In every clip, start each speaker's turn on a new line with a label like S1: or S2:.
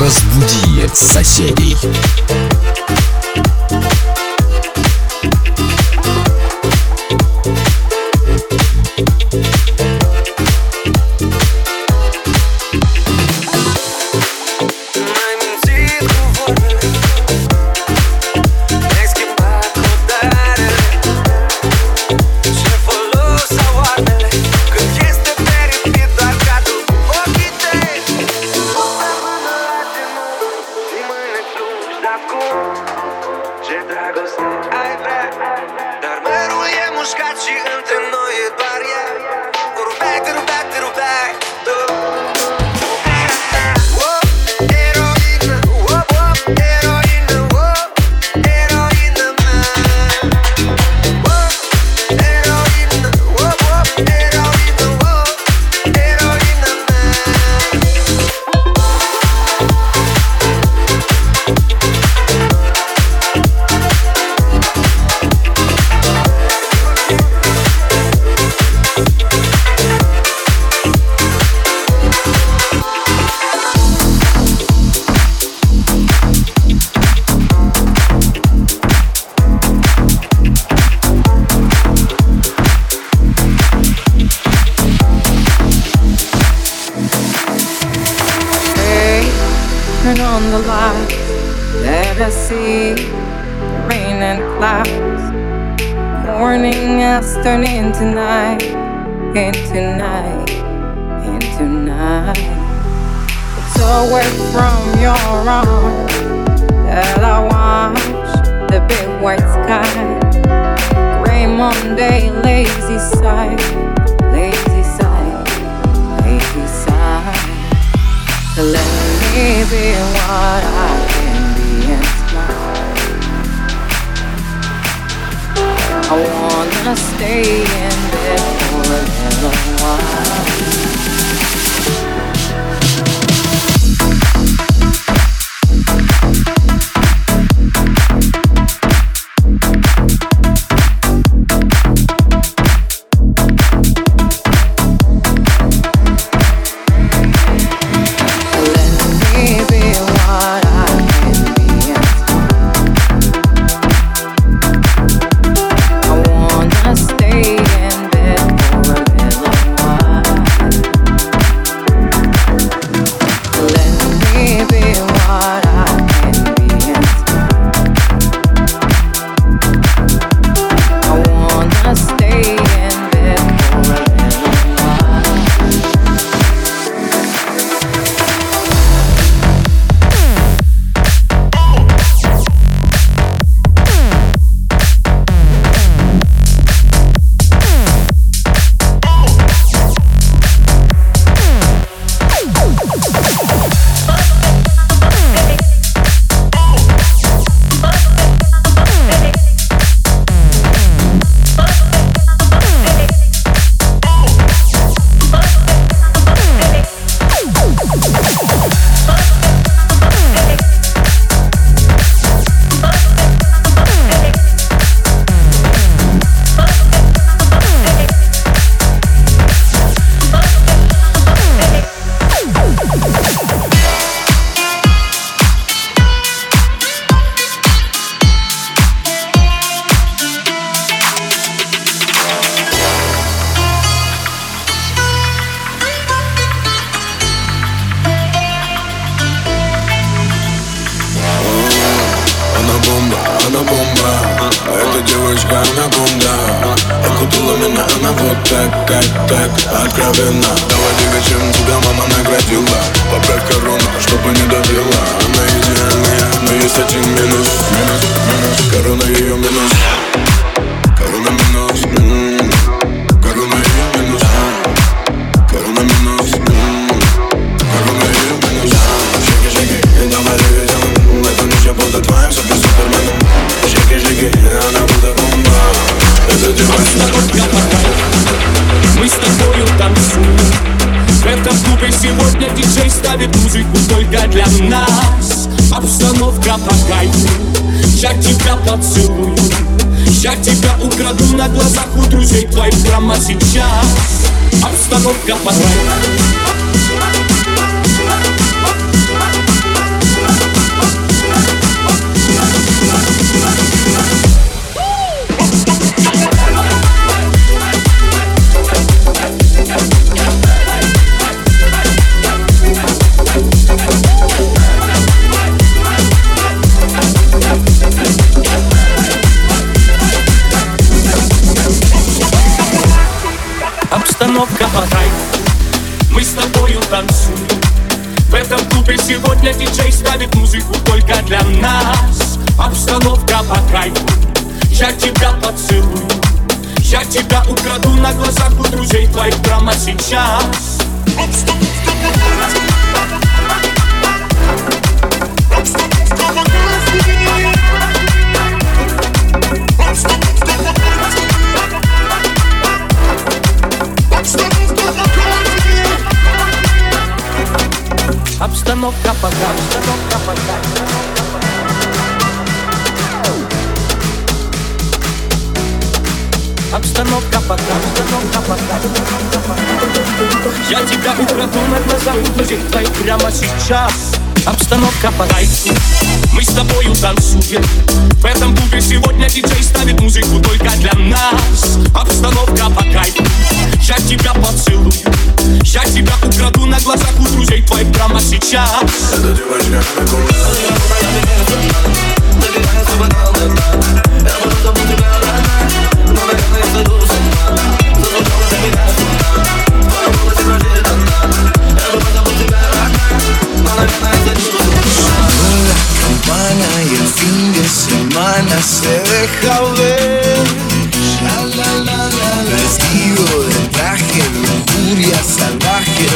S1: Разбуди соседей.
S2: On the light. Let us see the rain and clouds. Morning has turned into night, into night, into night. It's away from your arms that I watch the big white sky. Gray Monday, lazy side, lazy side, lazy side. Let me what I can be and smile. I wanna stay in bed for a little while.
S3: Grabbing up. сейчас. Обстановка позволяет на глазах у друзей твоих прямо сейчас Обстановка пока, обстановка пока. Обстановка пока, обстановка пока. Я тебя украду на глазах твоих прямо сейчас. Обстановка подай Мы с тобою танцуем. В этом клубе сегодня диджей ставит музыку только для нас. Обстановка по Я тебя поцелую. Я тебя украду на глазах у друзей твоих прямо сейчас.
S4: Эта девочка La
S5: campana y el fin de semana se deja ver. La, la, la, la, la. Vestido del traje de
S6: injuria salvaje.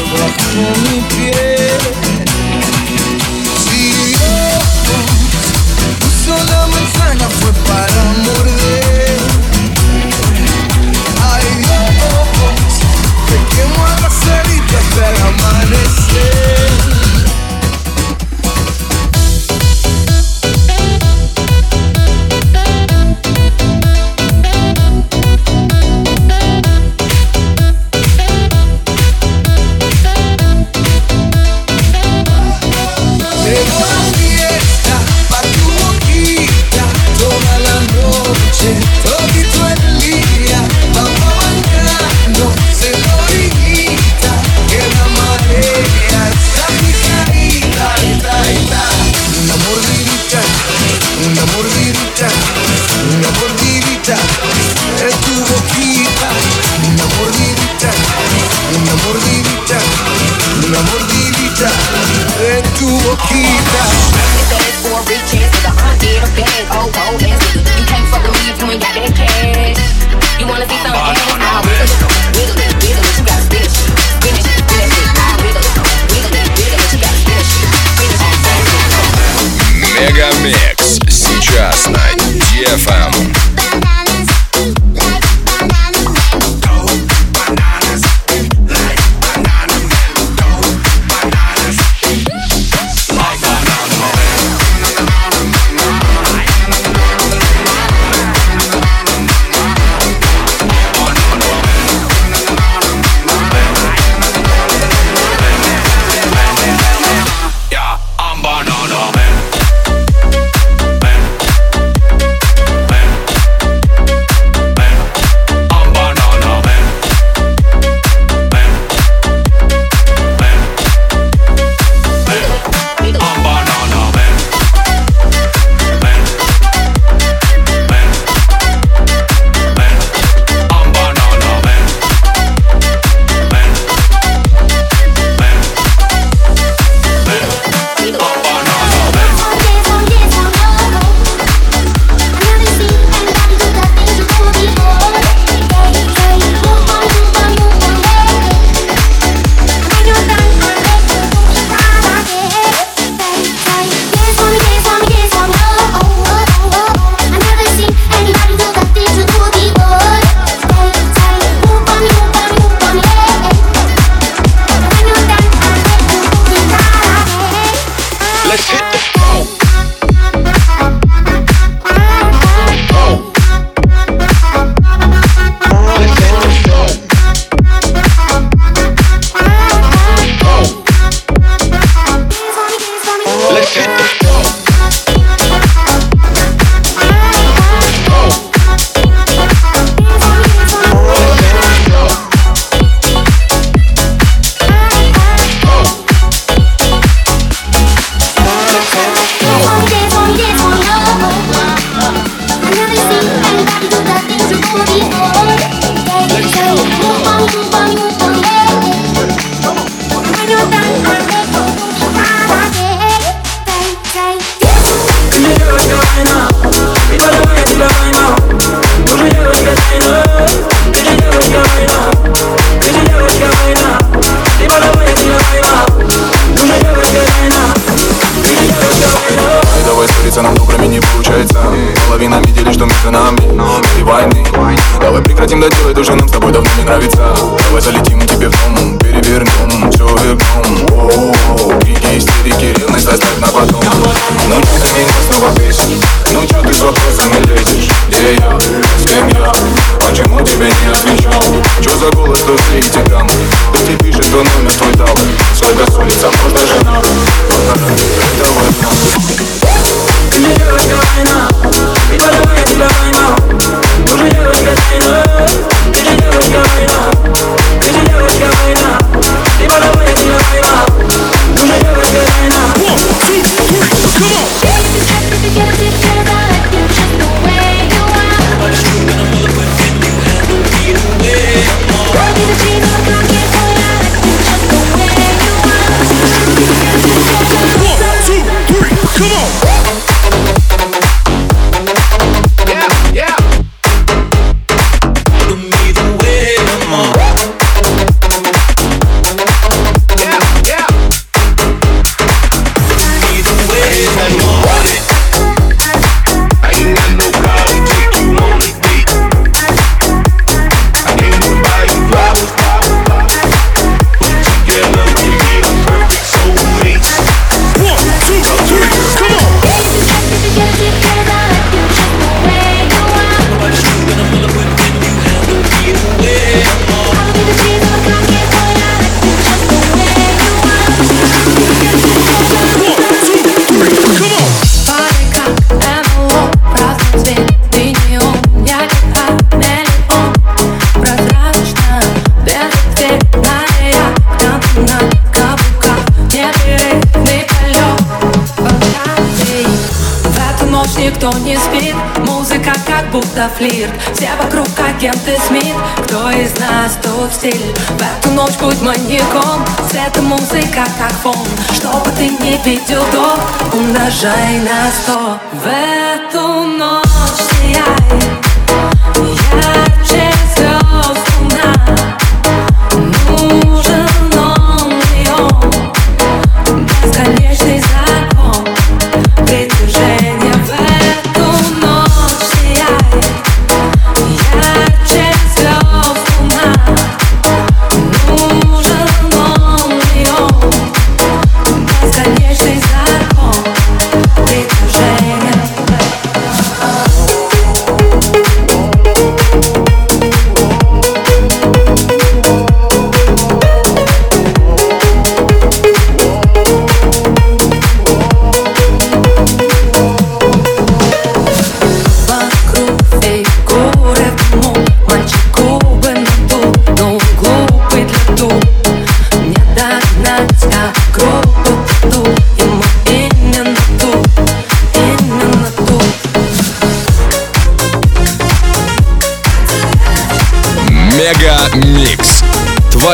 S6: флирт. Все вокруг агенты Смит. Кто из нас тут стиль? В эту ночь будь маньяком. Цвет музыка как фон. Чтобы ты не видел до Умножай на сто. В эту ночь сияй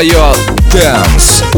S6: your Dance.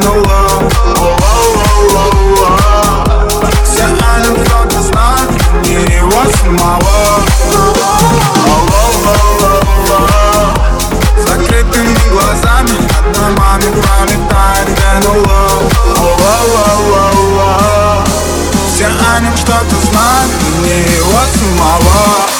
S6: утонула Вся анекдоты знают, не
S4: его самого Закрытыми глазами над домами пролетает генула Все о что-то знают, мне его самого